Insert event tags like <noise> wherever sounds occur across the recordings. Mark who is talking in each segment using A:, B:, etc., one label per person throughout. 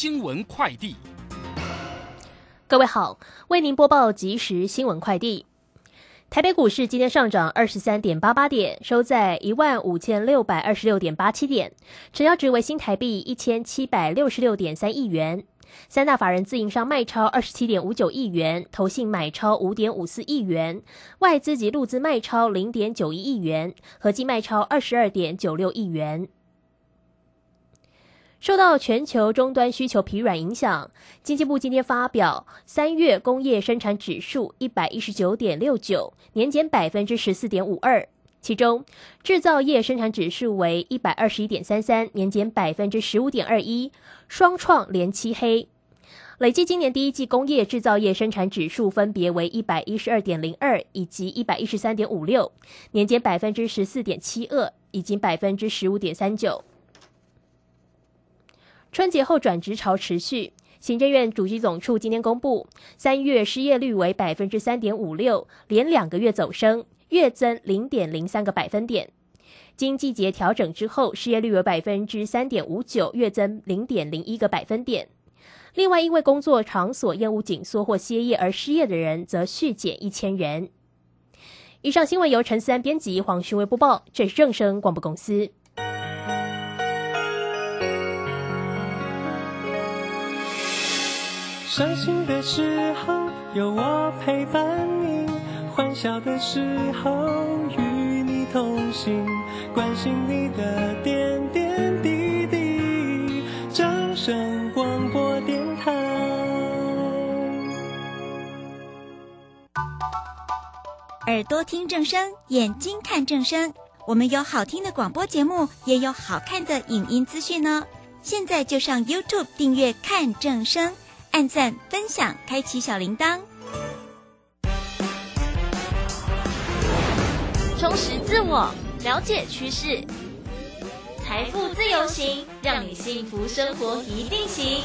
A: 新闻快递。
B: 各位好，为您播报即时新闻快递。台北股市今天上涨二十三点八八点，收在一万五千六百二十六点八七点，成交值为新台币一千七百六十六点三亿元。三大法人自营商卖超二十七点五九亿元，投信买超五点五四亿元，外资及陆资卖超零点九一亿元，合计卖超二十二点九六亿元。受到全球终端需求疲软影响，经济部今天发表三月工业生产指数一百一十九点六九，年减百分之十四点五二。其中，制造业生产指数为一百二十一点三三，年减百分之十五点二一，双创连七黑。累计今年第一季工业制造业生产指数分别为一百一十二点零二以及一百一十三点五六，年减百分之十四点七二以及百分之十五点三九。春节后转职潮持续，行政院主机总处今天公布，三月失业率为百分之三点五六，连两个月走升，月增零点零三个百分点。经季节调整之后，失业率为百分之三点五九，月增零点零一个百分点。另外，因为工作场所业务紧缩或歇业而失业的人，则续减一千人。以上新闻由陈思安编辑，黄勋威播报，这是正声广播公司。
C: 伤心的时候有我陪伴你，欢笑的时候与你同行，关心你的点点滴滴。掌声广播电台。
D: 耳朵听正声，眼睛看正声。我们有好听的广播节目，也有好看的影音资讯呢。现在就上 YouTube 订阅看正声。按赞、分享、开启小铃铛，
E: 充实自我，了解趋势，财富自由行，让你幸福生活一定行。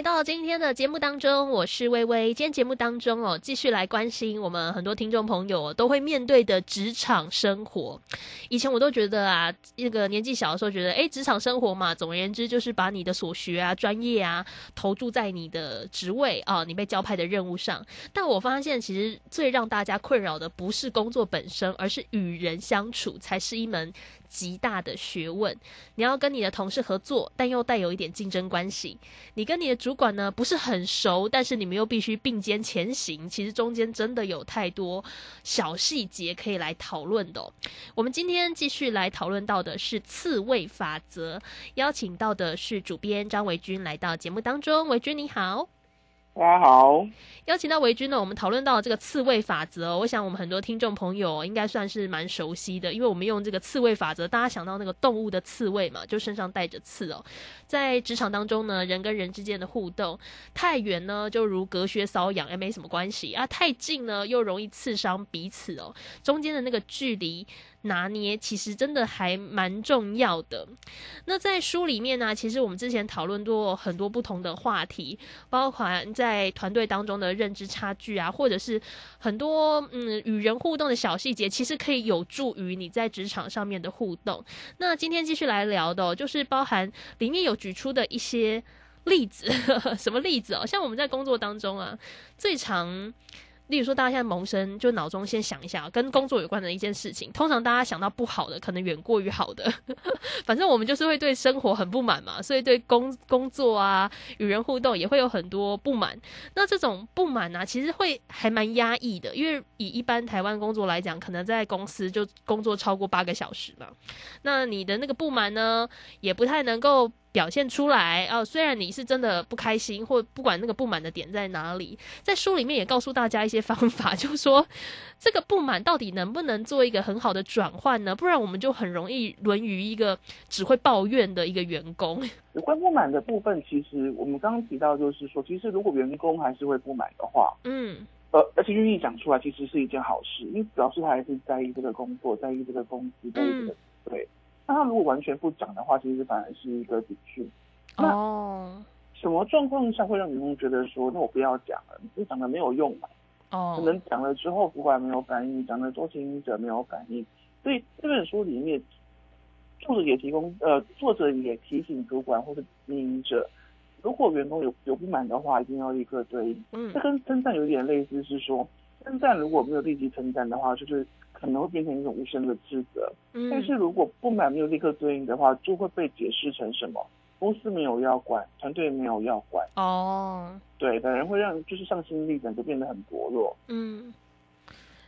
B: 来到今天的节目当中，我是微微。今天节目当中哦，继续来关心我们很多听众朋友都会面对的职场生活。以前我都觉得啊，那个年纪小的时候觉得，哎，职场生活嘛，总而言之就是把你的所学啊、专业啊投注在你的职位啊、你被交派的任务上。但我发现，其实最让大家困扰的不是工作本身，而是与人相处才是一门。极大的学问，你要跟你的同事合作，但又带有一点竞争关系。你跟你的主管呢不是很熟，但是你们又必须并肩前行。其实中间真的有太多小细节可以来讨论的。我们今天继续来讨论到的是刺猬法则，邀请到的是主编张维军来到节目当中。维军你好。
F: 大家好，
B: 邀请到维军呢，我们讨论到这个刺猬法则。我想我们很多听众朋友应该算是蛮熟悉的，因为我们用这个刺猬法则，大家想到那个动物的刺猬嘛，就身上带着刺哦。在职场当中呢，人跟人之间的互动太远呢，就如隔靴搔痒，也没什么关系啊；太近呢，又容易刺伤彼此哦。中间的那个距离。拿捏其实真的还蛮重要的。那在书里面呢，其实我们之前讨论过很多不同的话题，包括在团队当中的认知差距啊，或者是很多嗯与人互动的小细节，其实可以有助于你在职场上面的互动。那今天继续来聊的，就是包含里面有举出的一些例子，<laughs> 什么例子哦？像我们在工作当中啊，最常。例如说，大家现在萌生，就脑中先想一下，跟工作有关的一件事情。通常大家想到不好的，可能远过于好的。<laughs> 反正我们就是会对生活很不满嘛，所以对工工作啊、与人互动也会有很多不满。那这种不满呢，其实会还蛮压抑的，因为以一般台湾工作来讲，可能在公司就工作超过八个小时嘛。那你的那个不满呢，也不太能够。表现出来哦，虽然你是真的不开心，或不管那个不满的点在哪里，在书里面也告诉大家一些方法，<laughs> 就是说这个不满到底能不能做一个很好的转换呢？不然我们就很容易沦于一个只会抱怨的一个员工。<laughs>
F: 有关不满的部分，其实我们刚刚提到，就是说，其实如果员工还是会不满的话，嗯，呃，而且愿意讲出来，其实是一件好事，因为表示他还是在意这个工作，在意这个公司，在意这个对。那他如果完全不讲的话，其实反而是一个底讯。哦，什么状况下会让员工觉得说，那我不要讲了，你讲的没有用嘛？哦，可能讲了之后主管没有反应，讲了多经营者没有反应，所以这本书里面作者也提供，呃，作者也提醒主管或者经营者，如果员工有有不满的话，一定要立刻对应。嗯，这跟称赞有点类似，是说称赞如果没有立即称赞的话，就是可能会变成一种无声的指责。嗯，但是如果不满没有立刻对应的话，就会被解释成什么？公司没有要管，团队没有要管。哦，对，反而会让就是上心力整个变得很薄弱。嗯。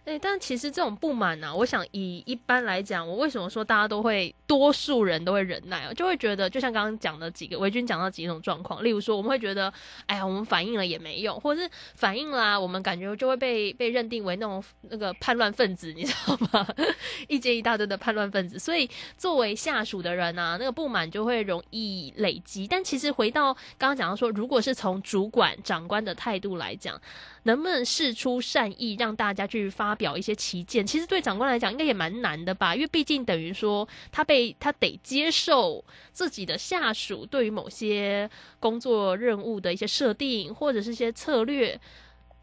B: 哎，但其实这种不满呢，我想以一般来讲，我为什么说大家都会，多数人都会忍耐啊，就会觉得，就像刚刚讲的几个维军讲到几种状况，例如说，我们会觉得，哎呀，我们反应了也没用，或者是反应啦，我们感觉就会被被认定为那种那个叛乱分子，你知道吗？<laughs> 一接一大堆的叛乱分子，所以作为下属的人啊，那个不满就会容易累积。但其实回到刚刚讲到说，如果是从主管长官的态度来讲。能不能试出善意，让大家去发表一些旗舰？其实对长官来讲，应该也蛮难的吧？因为毕竟等于说，他被他得接受自己的下属对于某些工作任务的一些设定，或者是一些策略，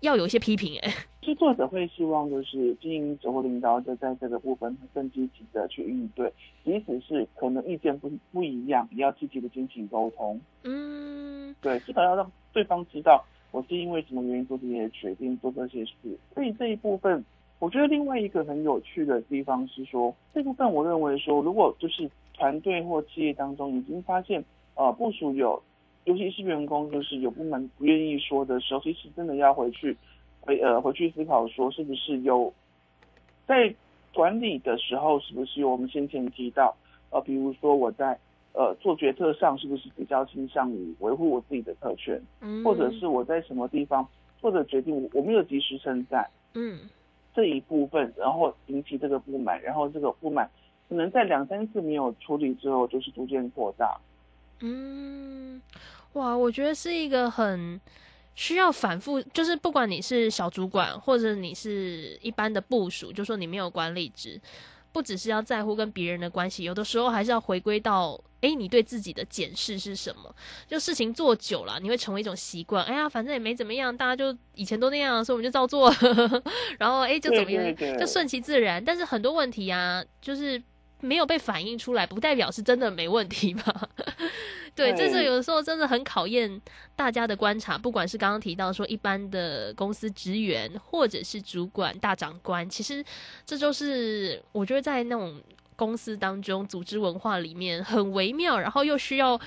B: 要有一些批评。哎，
F: 就作者会希望，就是经营者或领导者在这个部分更积极的去应对，即使是可能意见不不一样，也要积极的进行沟通。嗯，对，至少要让对方知道。我是因为什么原因做这些决定，做这些事？所以这一部分，我觉得另外一个很有趣的地方是说，这部分我认为说，如果就是团队或企业当中已经发现，呃，部署有，尤其是员工就是有部门不愿意说的时候，其实真的要回去回呃回去思考说，是不是有在管理的时候，是不是有我们先前提到，呃，比如说我在。呃，做决策上是不是比较倾向于维护我自己的特权，嗯或者是我在什么地方做的决定，我没有及时称赞，嗯，这一部分，然后引起这个不满，然后这个不满可能在两三次没有处理之后，就是逐渐扩大。
B: 嗯，哇，我觉得是一个很需要反复，就是不管你是小主管或者你是一般的部署，就说你没有管理职。不只是要在乎跟别人的关系，有的时候还是要回归到，哎，你对自己的检视是什么？就事情做久了，你会成为一种习惯。哎呀，反正也没怎么样，大家就以前都那样，所以我们就照做。<laughs> 然后，哎，就怎么样，就顺其自然。但是很多问题啊，就是没有被反映出来，不代表是真的没问题嘛。<laughs> 对，这是有的时候真的很考验大家的观察，不管是刚刚提到说一般的公司职员，或者是主管大长官，其实这就是我觉得在那种公司当中组织文化里面很微妙，然后又需要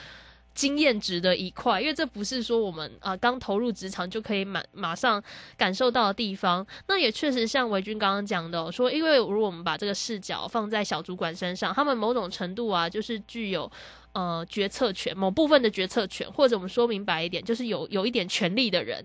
B: 经验值的一块，因为这不是说我们啊刚投入职场就可以马马上感受到的地方。那也确实像维军刚刚讲的，说因为如果我们把这个视角放在小主管身上，他们某种程度啊，就是具有。呃，决策权某部分的决策权，或者我们说明白一点，就是有有一点权力的人。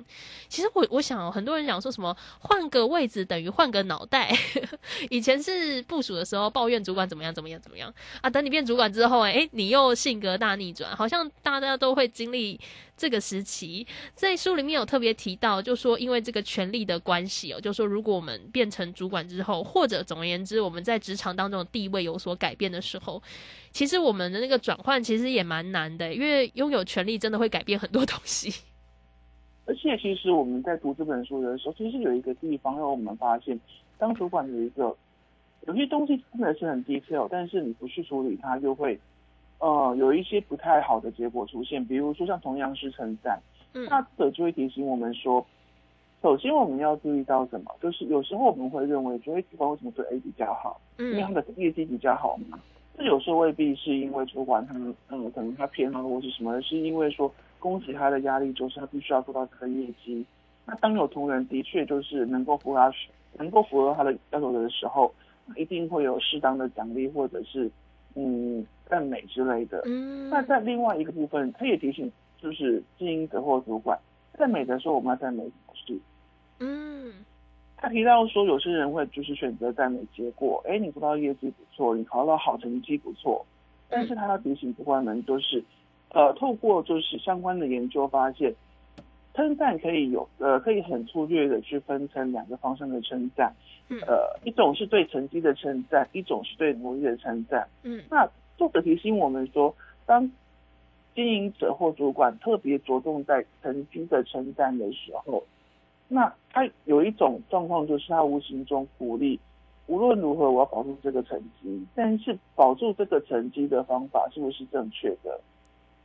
B: 其实我我想，很多人想说什么换个位置等于换个脑袋。<laughs> 以前是部署的时候抱怨主管怎么样怎么样怎么样啊，等你变主管之后，哎，你又性格大逆转，好像大家都会经历这个时期。在书里面有特别提到，就说因为这个权力的关系哦，就说如果我们变成主管之后，或者总而言之，我们在职场当中的地位有所改变的时候。其实我们的那个转换其实也蛮难的，因为拥有权力真的会改变很多东西。<laughs>
F: 而且，其实我们在读这本书的时候，其实有一个地方让我们发现，当主管有一个有些东西真的是很 detail，但是你不去处理它，就会呃有一些不太好的结果出现。比如说，像同样是称赞，那这就会提醒我们说，首先我们要注意到什么？就是有时候我们会认为，觉得主管为什么对 A 比较好？因为他的业绩比较好嘛。这有时候未必是因为主管他们，嗯，可能他偏好或是什么，是因为说攻击他的压力就是他必须要做到这个业绩。那当有同仁的确就是能够符合他能够符合他的要求的时候，一定会有适当的奖励或者是嗯赞美之类的。嗯。那在另外一个部分，他也提醒就是经营者或主管，赞美的时候我们要赞美什？嗯。他提到说，有些人会就是选择赞美结果，哎，你做到业绩不错，你考到好成绩不错。但是他要提醒主管们，就是，呃，透过就是相关的研究发现，称赞可以有，呃，可以很粗略的去分成两个方向的称赞，呃，一种是对成绩的称赞，一种是对努力的称赞。嗯，那作者提醒我们说，当经营者或主管特别着重在成绩的称赞的时候。那他有一种状况，就是他无形中鼓励，无论如何我要保住这个成绩，但是保住这个成绩的方法是不是正确的？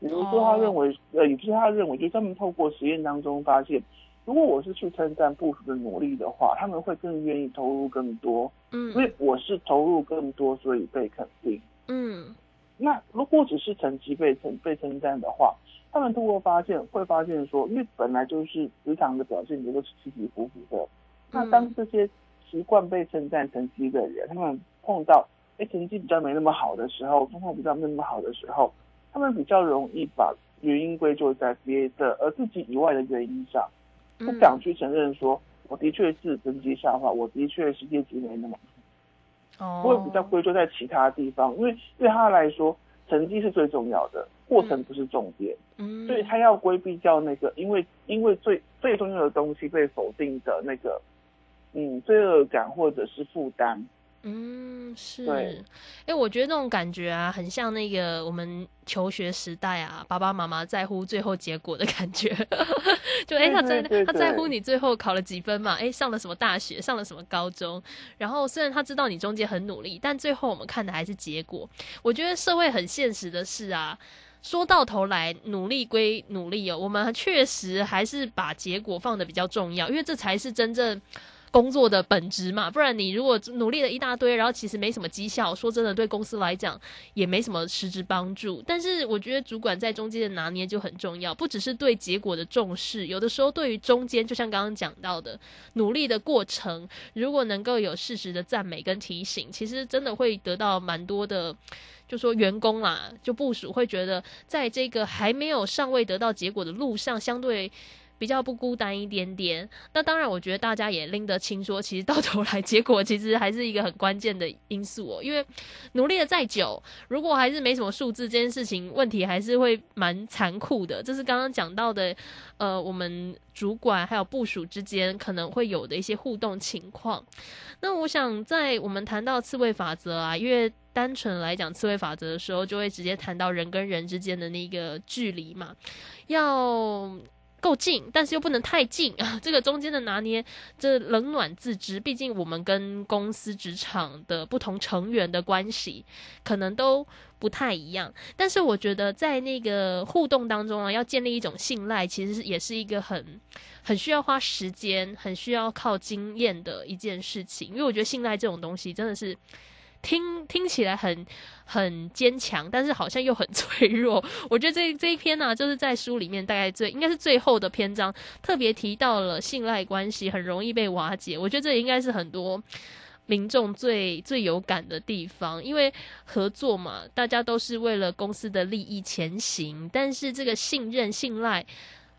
F: 比如说他认为，呃，也不是他认为，就他们透过实验当中发现，如果我是去称赞部署的努力的话，他们会更愿意投入更多，嗯，因为我是投入更多，所以被肯定，嗯。那如果只是成绩被称被称赞的话，他们通过发现会发现说，因为本来就是职场的表现都是起起伏伏的。那当这些习惯被称赞成绩的人，他们碰到哎成绩比较没那么好的时候，状况比较没那么好的时候，他们比较容易把原因归咎在别的而自己以外的原因上，不敢去承认说我的确是成绩下滑，我的确是业绩没那么。不会比较归咎在其他地方，因为对他来说，成绩是最重要的，过程不是重点。嗯，所以他要规避掉那个，因为因为最最重要的东西被否定的那个，嗯，罪恶感或者是负担。
B: 嗯，是，哎，我觉得那种感觉啊，很像那个我们求学时代啊，爸爸妈妈在乎最后结果的感觉。<laughs> 就哎，他在他在乎你最后考了几分嘛？哎，上了什么大学，上了什么高中？然后虽然他知道你中间很努力，但最后我们看的还是结果。我觉得社会很现实的是啊，说到头来，努力归努力哦，我们确实还是把结果放的比较重要，因为这才是真正。工作的本质嘛，不然你如果努力了一大堆，然后其实没什么绩效，说真的，对公司来讲也没什么实质帮助。但是我觉得主管在中间的拿捏就很重要，不只是对结果的重视，有的时候对于中间，就像刚刚讲到的努力的过程，如果能够有适时的赞美跟提醒，其实真的会得到蛮多的，就说员工啦，就部署会觉得，在这个还没有尚未得到结果的路上，相对。比较不孤单一点点，那当然，我觉得大家也拎得清，说其实到头来结果其实还是一个很关键的因素哦。因为努力的再久，如果还是没什么数字，这件事情问题还是会蛮残酷的。这是刚刚讲到的，呃，我们主管还有部署之间可能会有的一些互动情况。那我想在我们谈到刺猬法则啊，因为单纯来讲刺猬法则的时候，就会直接谈到人跟人之间的那个距离嘛，要。够近，但是又不能太近啊！<laughs> 这个中间的拿捏，这冷暖自知。毕竟我们跟公司职场的不同成员的关系，可能都不太一样。但是我觉得，在那个互动当中啊，要建立一种信赖，其实也是一个很很需要花时间、很需要靠经验的一件事情。因为我觉得信赖这种东西，真的是。听听起来很很坚强，但是好像又很脆弱。<laughs> 我觉得这这一篇呢，就是在书里面大概最应该是最后的篇章，特别提到了信赖关系很容易被瓦解。我觉得这应该是很多民众最最有感的地方，因为合作嘛，大家都是为了公司的利益前行，但是这个信任信赖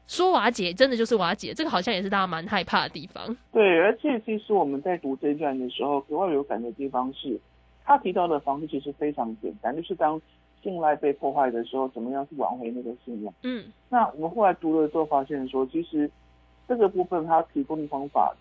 B: 说瓦解，真的就是瓦解，这个好像也是大家蛮害怕的地方。
F: 对，而且其实我们在读这段的时候，格外有感的地方是。他提到的方式其实非常简单，就是当信赖被破坏的时候，怎么样去挽回那个信任？嗯，那我们后来读了之后发现说，其实这个部分他提供的方法，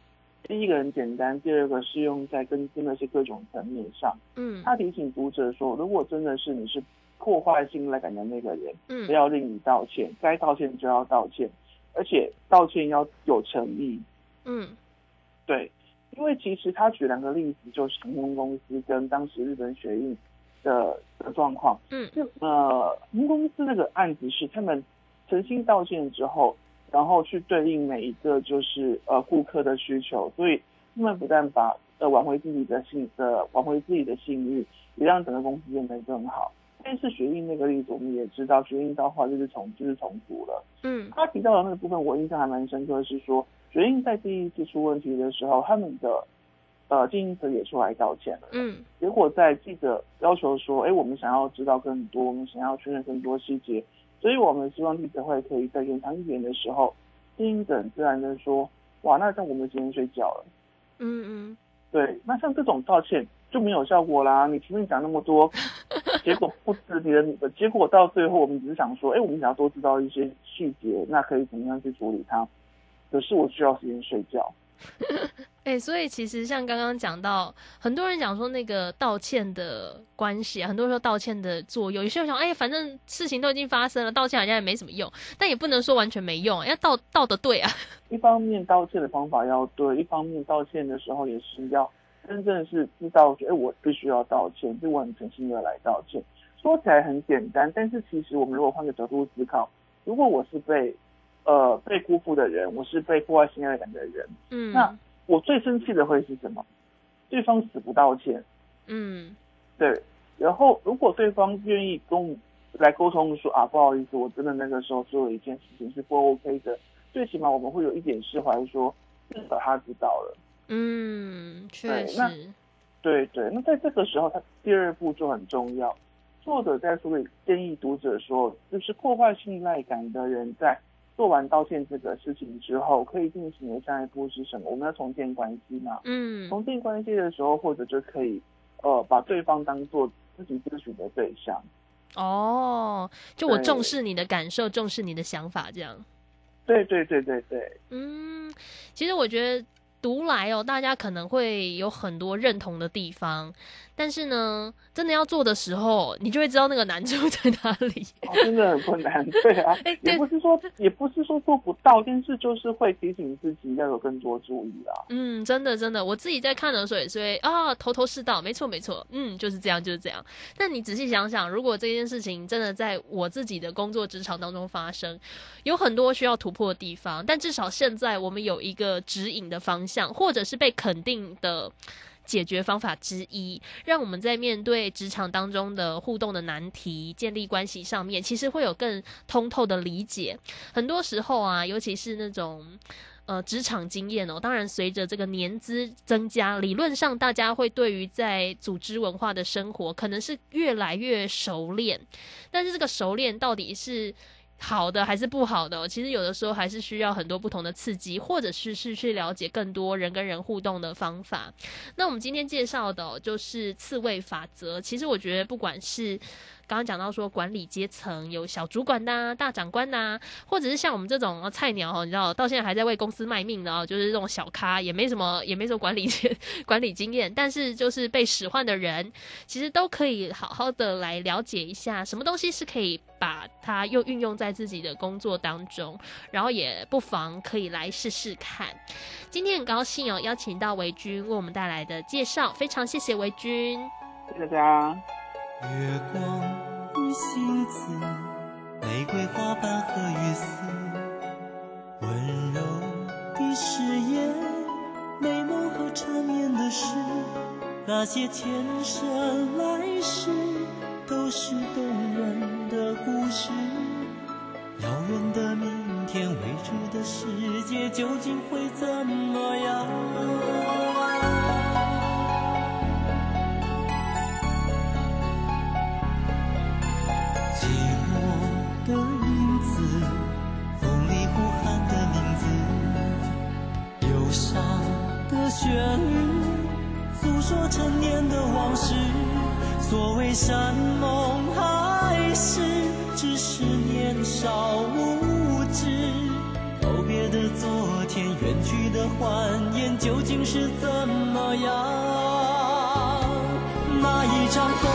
F: 第一个很简单，第二个适用在跟真的是各种层面上。嗯，他提醒读者说，如果真的是你是破坏信赖感的那个人，嗯，不要令你道歉，该道歉就要道歉，而且道歉要有诚意。嗯，对。因为其实他举两个例子，就是航空公司跟当时日本雪印的的状况。嗯，就呃，航空公司那个案子是他们诚心道歉之后，然后去对应每一个就是呃顾客的需求，所以他们不但把呃挽回自己的信呃挽回自己的信誉，也让整个公司变得更好。但是雪印那个例子，我们也知道，雪印到后来就是重就是重组了。嗯，他提到的那个部分，我印象还蛮深刻，是说。决定在第一次出问题的时候，他们的呃经营者也出来道歉了。嗯，结果在记者要求说，哎，我们想要知道更多，我们想要确认更多细节，所以我们希望记者会可以在延长一点的时候，经营者自然的说，哇，那像我们今天睡觉了。嗯嗯，对，那像这种道歉就没有效果啦。你前面讲那么多，<laughs> 结果不知别人的结果到最后，我们只是想说，哎，我们想要多知道一些细节，那可以怎么样去处理它？可是我需要时间睡觉，<laughs>
B: 哎，所以其实像刚刚讲到，很多人讲说那个道歉的关系啊，很多人说道歉的作用，有些人想，哎，反正事情都已经发生了，道歉好像也没什么用，但也不能说完全没用，要道道的对啊。<laughs>
F: 一方面道歉的方法要对，一方面道歉的时候也是要真正是知道说，哎，我必须要道歉，就我很诚心的来道歉。说起来很简单，但是其实我们如果换个角度思考，如果我是被呃被辜负的人，我是被破坏信赖感的人，嗯，那。我最生气的会是什么？对方死不道歉，嗯，对。然后如果对方愿意跟我来沟通，说啊不好意思，我真的那个时候做了一件事情是不 OK 的，最起码我们会有一点释怀，说至少他知道了。
B: 嗯，确实。
F: 对对，那在这个时候，他第二步就很重要。作者在书里建议读者说，就是破坏信赖感的人在。做完道歉这个事情之后，可以进行的下一步是什么？我们要重建关系嘛？嗯，重建关系的时候，或者就可以，呃，把对方当做自己咨询的对象。
B: 哦，就我重视你的感受，重视你的想法，这样。
F: 对对对对对。
B: 嗯，其实我觉得读来哦，大家可能会有很多认同的地方。但是呢，真的要做的时候，你就会知道那个难处 <laughs> 在哪里。
F: 真的很困难，对啊，也不是说也不是说做不到，但是就是会提醒自己要有更多注意啊。
B: 嗯，真的真的，我自己在看的时候也是会啊，头头是道，没错没错，嗯，就是这样就是这样。那你仔细想想，如果这件事情真的在我自己的工作职场当中发生，有很多需要突破的地方，但至少现在我们有一个指引的方向，或者是被肯定的。解决方法之一，让我们在面对职场当中的互动的难题、建立关系上面，其实会有更通透的理解。很多时候啊，尤其是那种呃职场经验哦，当然随着这个年资增加，理论上大家会对于在组织文化的生活，可能是越来越熟练。但是这个熟练到底是？好的还是不好的？其实有的时候还是需要很多不同的刺激，或者是是去了解更多人跟人互动的方法。那我们今天介绍的就是刺猬法则。其实我觉得不管是刚刚讲到说管理阶层有小主管呐、大长官呐，或者是像我们这种菜鸟哦，你知道到现在还在为公司卖命的哦，就是这种小咖，也没什么 <laughs> 也没什么管理 <laughs> 管理经验，但是就是被使唤的人，其实都可以好好的来了解一下，什么东西是可以把它又运用在自己的工作当中，然后也不妨可以来试试看。今天很高兴哦，邀请到维军为我们带来的介绍，非常谢谢维军，
F: 谢谢大家。
C: 月光与星子，玫瑰花瓣和雨丝，温柔的誓言，美梦和缠绵的事，那些前生来世都是动人的故事。遥远的明天，未知的世界究竟会怎么样？寂寞的影子，风里呼喊的名字，忧伤的旋律，诉说陈年的往事。所谓山盟海誓，只是年少无知。告别的昨天，远去的欢颜，究竟是怎么样？那一场风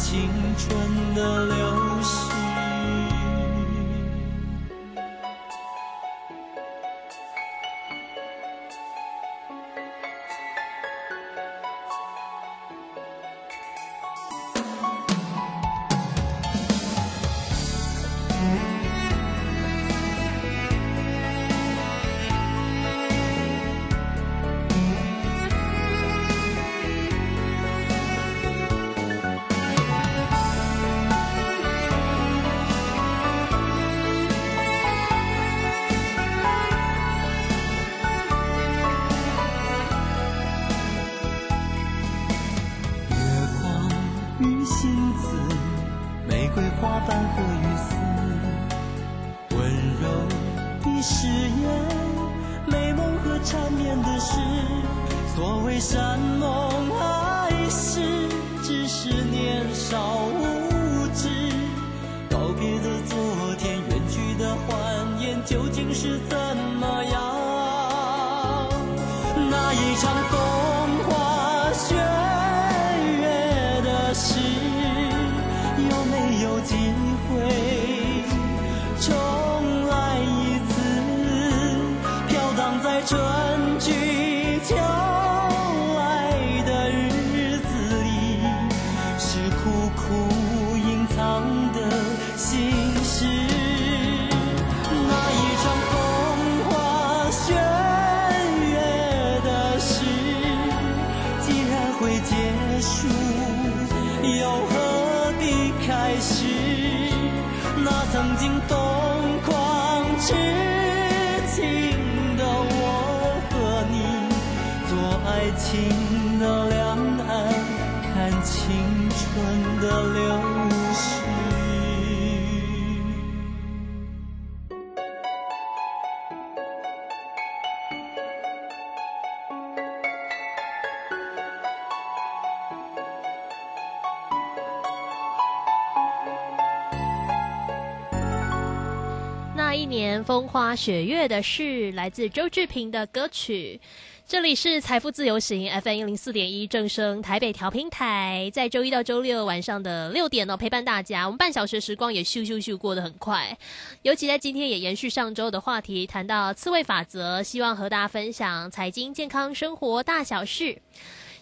C: 青春的泪究竟是怎
G: 年风花雪月的事，来自周志平的歌曲。这里是财富自由行 FM 一零四点一正声台北调频台，在周一到周六晚上的六点哦，陪伴大家。我们半小时时光也咻咻咻过得很快，尤其在今天也延续上周的话题，谈到刺猬法则，希望和大家分享财经、健康、生活大小事。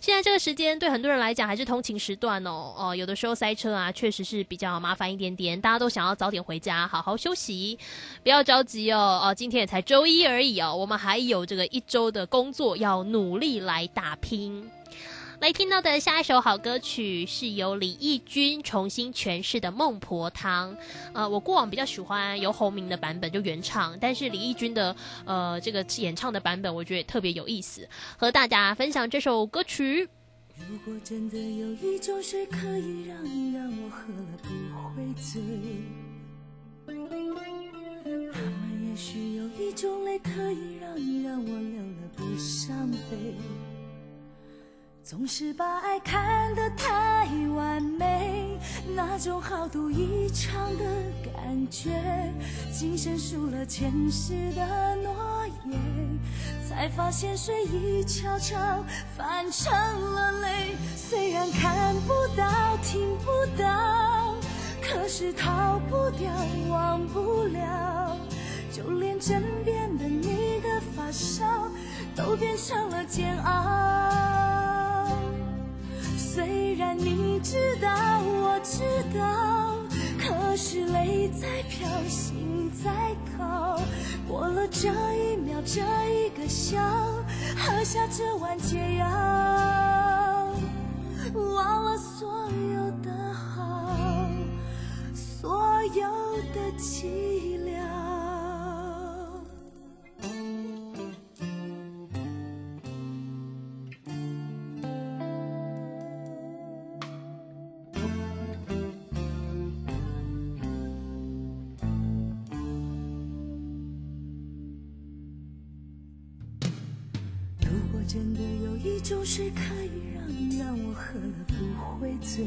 G: 现在这个时间对很多人来讲还是通勤时段哦，哦，有的时候塞车啊，确实是比较麻烦一点点。大家都想要早点回家，好好休息，不要着急哦。哦，今天也才周一而已哦，我们还有这个一周的工作要努力来打拼。来听到的下一首好歌曲是由李翊君重新诠释的《孟婆汤》。呃，我过往比较喜欢由侯明的版本就原唱，但是李翊君的呃这个演唱的版本，我觉得特别有意思，和大家分享这首歌曲。
A: 如果真的有一种水可以让你让我喝了不会醉，那么也许有一种泪可以让你让我流了不伤悲。总是把爱看得太完美，那种豪赌一场的感觉，今生输了前世的诺言，才发现水已悄悄泛成了泪。虽然看不到、听不到，可是逃不掉、忘不了，就连枕边的你的发梢，都变成了煎熬。知道，我知道，可是泪在飘，心在靠。过了这一秒，这一个笑，喝下这碗解药，忘了所有的好，所有的凄凉。一种水可以让你让我喝了不会醉，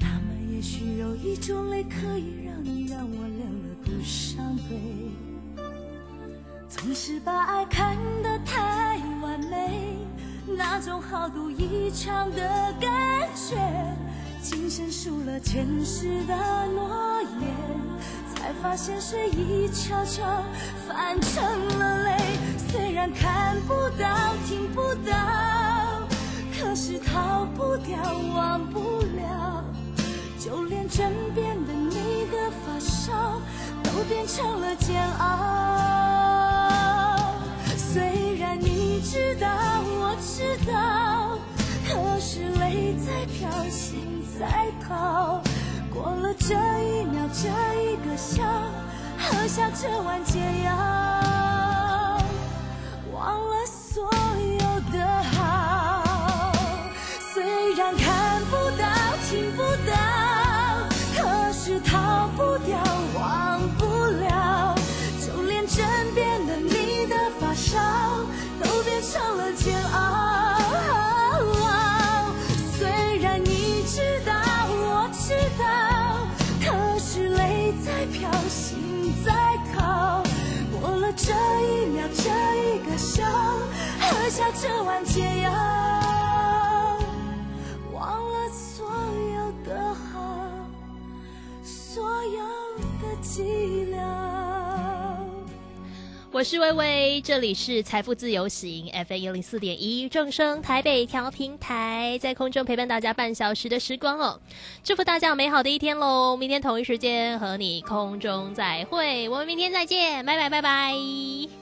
A: 那么也许有一种泪可以让你让我流了不伤悲。总是把爱看得太完美，那种豪赌一场的感觉，今生输了前世的诺言，才发现水已悄悄泛成了泪。然看不到、听不到，可是逃不掉、忘不了，就连枕边的你的发梢，都变成了煎熬。虽然你知道，我知道，可是泪在飘，心在逃。过了这一秒，这一个笑，喝下这碗解药，下这碗解药，忘了所有的好，所有的寂寥。
G: 我是微微，这里是财富自由行 FM 一零四点一正声台北调频台，在空中陪伴大家半小时的时光哦，祝福大家有美好的一天喽！明天同一时间和你空中再会，我们明天再见，拜拜拜拜。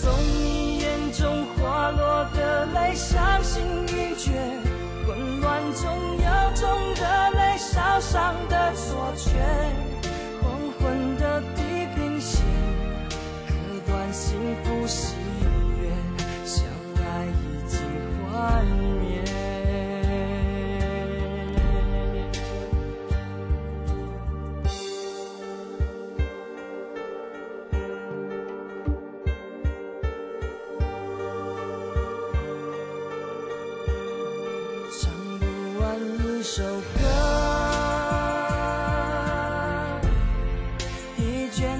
H: 从你眼中滑落的泪，伤心欲绝；混乱中有种热泪烧伤的错觉。黄昏的地平线，割断幸福喜悦，相爱已经幻灭。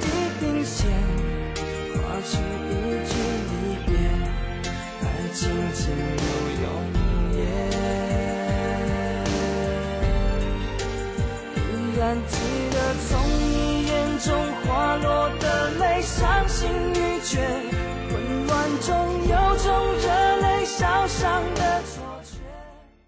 H: 地平线，画出一句离别，爱情进入永远。依然。记得从你眼中滑落的泪，伤心欲绝，混乱中有种热泪烧伤的错。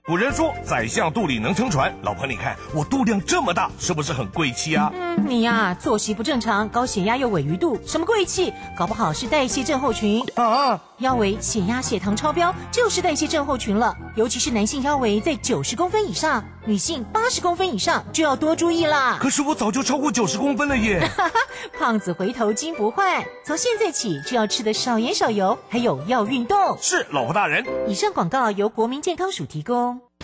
I: 古人说，宰相肚里能撑船。老婆，你看我肚量这么大，是不是很贵气啊？
J: 嗯，你呀，作息不正常，高血压又尾鱼肚，什么贵气？搞不好是代谢症候群啊！腰围、血压、血糖超标，就是代谢症候群了。尤其是男性腰围在九十公分以上，女性八十公分以上就要多注意啦。
I: 可是我早就超过九十公分了耶！<laughs>
J: 胖子回头金不换，从现在起就要吃的少盐少油，还有要运动。
I: 是，老婆大人。
J: 以上广告由国民健康署提供。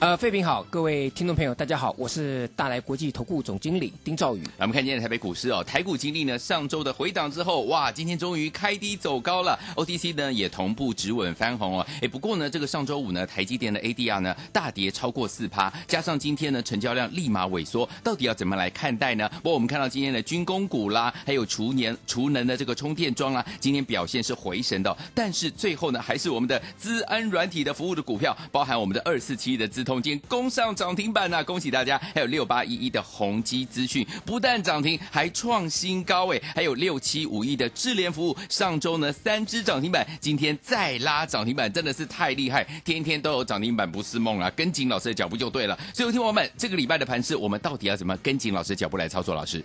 K: 呃，费平好，各位听众朋友，大家好，我是大来国际投顾总经理丁兆宇。
L: 我们看今天的台北股市哦，台股经历呢上周的回档之后，哇，今天终于开低走高了，OTC 呢也同步止稳翻红哦。哎，不过呢，这个上周五呢，台积电的 ADR 呢大跌超过四趴，加上今天呢成交量立马萎缩，到底要怎么来看待呢？不过我们看到今天的军工股啦，还有厨年厨能的这个充电桩啦，今天表现是回神的，但是最后呢，还是我们的资安软体的服务的股票，包含我们的二四七的资通金攻上。涨停板呐，恭喜大家！还有六八一一的宏基资讯不但涨停，还创新高位！还有六七五一的智联服务，上周呢三只涨停板，今天再拉涨停板，真的是太厉害！天天都有涨停板不是梦啊！跟紧老师的脚步就对了。所以，听友们，这个礼拜的盘势，我们到底要怎么跟紧老师的脚步来操作？老师，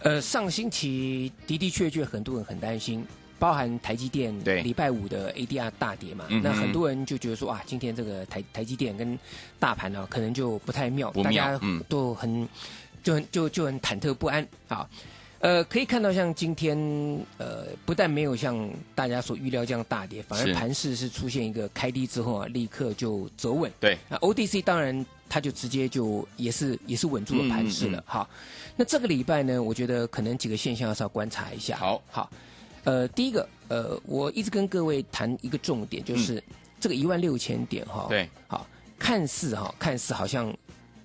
K: 呃，上星期的的确确很多人很担心。包含台积电礼拜五的 ADR 大跌嘛，那很多人就觉得说啊，今天这个台台积电跟大盘呢，可能就不太妙，大家都很就很就就很忐忑不安啊。呃，可以看到像今天呃，不但没有像大家所预料这样大跌，反而盘势是出现一个开低之后啊，立刻就走稳。
L: 对，
K: 那 ODC 当然它就直接就也是也是稳住了盘势了。好，那这个礼拜呢，我觉得可能几个现象是要观察一下。
L: 好，
K: 好。呃，第一个，呃，我一直跟各位谈一个重点，就是这个一万六千点哈，
L: 对，
K: 好，看似哈，看似好像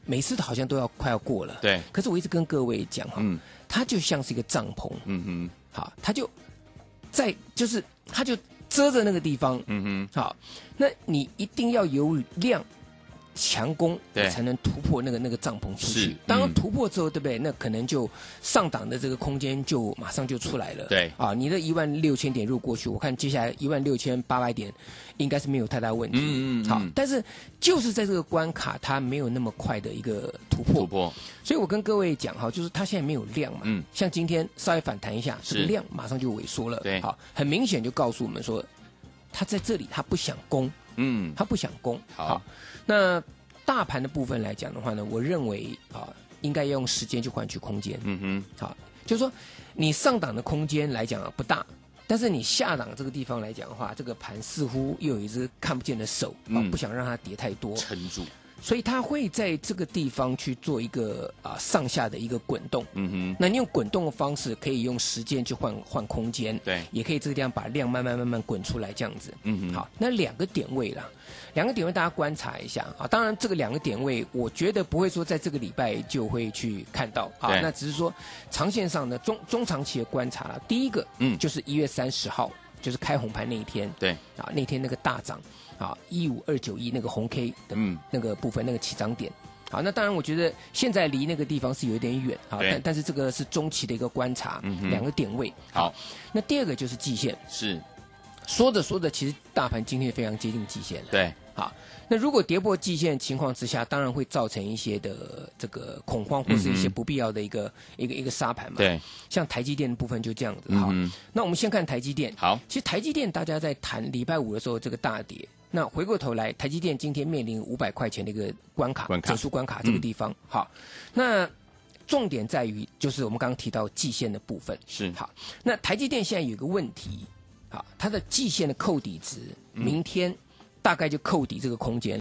K: 每次好像都要快要过了，
L: 对，
K: 可是我一直跟各位讲哈，它就像是一个帐篷，嗯哼，好，它就在就是它就遮着那个地方，嗯哼，好，那你一定要有量。强攻，才能突破那个那个帐篷出去。当突破之后，对不对？那可能就上档的这个空间就马上就出来了。
L: 对
K: 啊，你的一万六千点入过去，我看接下来一万六千八百点应该是没有太大问题。嗯嗯。好，但是就是在这个关卡，它没有那么快的一个突破。
L: 突破。
K: 所以我跟各位讲哈，就是它现在没有量嘛。嗯。像今天稍微反弹一下，这个量马上就萎缩了。
L: 对。
K: 好，很明显就告诉我们说，它在这里，它不想攻。嗯。它不想攻。
L: 好。
K: 那大盘的部分来讲的话呢，我认为啊，应该要用时间去换取空间。嗯哼，好，就是说你上档的空间来讲啊不大，但是你下档这个地方来讲的话，这个盘似乎又有一只看不见的手啊，不想让它跌太多，
L: 撑住。
K: 所以它会在这个地方去做一个啊上下的一个滚动，嗯哼，那你用滚动的方式可以用时间去换换空间，
L: 对，
K: 也可以这个地方把量慢慢慢慢滚出来这样子，嗯哼，好，那两个点位啦，两个点位大家观察一下啊，当然这个两个点位我觉得不会说在这个礼拜就会去看到。啊，那只是说长线上的中中长期的观察了，第一个嗯。就是一月三十号就是开红盘那一天，
L: 对，
K: 啊那天那个大涨。啊，一五二九一那个红 K 的那个部分，那个起涨点。好，那当然，我觉得现在离那个地方是有一点远啊，但但是这个是中期的一个观察，嗯两个点位。
L: 好，
K: 那第二个就是季线。
L: 是，
K: 说着说着，其实大盘今天非常接近季线了。
L: 对，
K: 好，那如果跌破季线情况之下，当然会造成一些的这个恐慌，或是一些不必要的一个一个一个杀盘嘛。
L: 对，
K: 像台积电的部分就这样子。好，那我们先看台积电。
L: 好，
K: 其实台积电大家在谈礼拜五的时候，这个大跌。那回过头来，台积电今天面临五百块钱的一个关卡，整数关卡这个地方。好，那重点在于就是我们刚刚提到季线的部分。
L: 是
K: 好，那台积电现在有一个问题，好，它的季线的扣底值，明天大概就扣底这个空间。